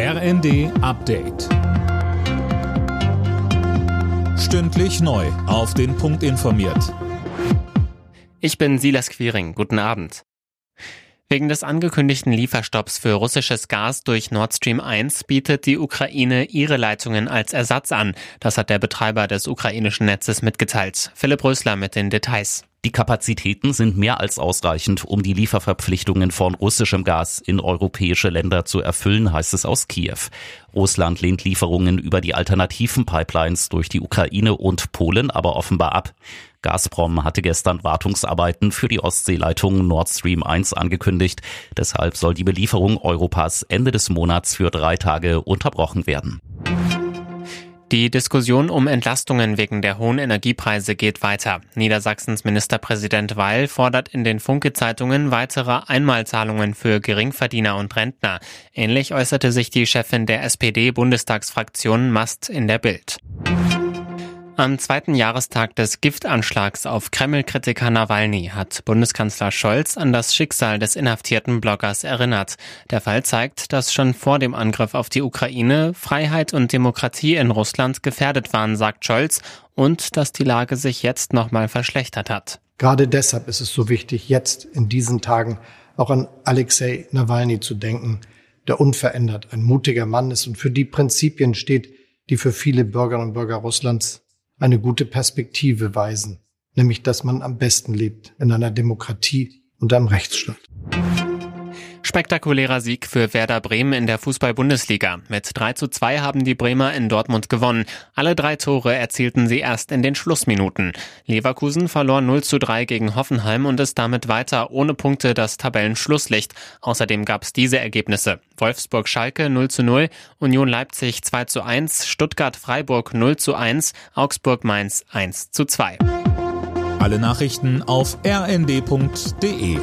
RND Update. Stündlich neu. Auf den Punkt informiert. Ich bin Silas Quiring. Guten Abend. Wegen des angekündigten Lieferstopps für russisches Gas durch Nord Stream 1 bietet die Ukraine ihre Leitungen als Ersatz an. Das hat der Betreiber des ukrainischen Netzes mitgeteilt. Philipp Rösler mit den Details. Die Kapazitäten sind mehr als ausreichend, um die Lieferverpflichtungen von russischem Gas in europäische Länder zu erfüllen, heißt es aus Kiew. Russland lehnt Lieferungen über die alternativen Pipelines durch die Ukraine und Polen aber offenbar ab. Gazprom hatte gestern Wartungsarbeiten für die Ostseeleitung Nord Stream 1 angekündigt. Deshalb soll die Belieferung Europas Ende des Monats für drei Tage unterbrochen werden. Die Diskussion um Entlastungen wegen der hohen Energiepreise geht weiter. Niedersachsens Ministerpräsident Weil fordert in den Funke-Zeitungen weitere Einmalzahlungen für Geringverdiener und Rentner. Ähnlich äußerte sich die Chefin der SPD-Bundestagsfraktion Mast in der Bild. Am zweiten Jahrestag des Giftanschlags auf Kreml-Kritiker Nawalny hat Bundeskanzler Scholz an das Schicksal des inhaftierten Bloggers erinnert. Der Fall zeigt, dass schon vor dem Angriff auf die Ukraine Freiheit und Demokratie in Russland gefährdet waren, sagt Scholz, und dass die Lage sich jetzt nochmal verschlechtert hat. Gerade deshalb ist es so wichtig, jetzt in diesen Tagen auch an Alexei Nawalny zu denken, der unverändert ein mutiger Mann ist und für die Prinzipien steht, die für viele Bürgerinnen und Bürger Russlands eine gute Perspektive weisen, nämlich dass man am besten lebt in einer Demokratie und einem Rechtsstaat. Spektakulärer Sieg für Werder Bremen in der Fußball-Bundesliga. Mit 3 zu 2 haben die Bremer in Dortmund gewonnen. Alle drei Tore erzielten sie erst in den Schlussminuten. Leverkusen verlor 0 zu 3 gegen Hoffenheim und ist damit weiter ohne Punkte das Tabellenschlusslicht. Außerdem gab es diese Ergebnisse. Wolfsburg-Schalke 0 zu 0, Union Leipzig 2 zu 1, Stuttgart-Freiburg 0 zu 1, Augsburg-Mainz 1 zu 2. Alle Nachrichten auf rnd.de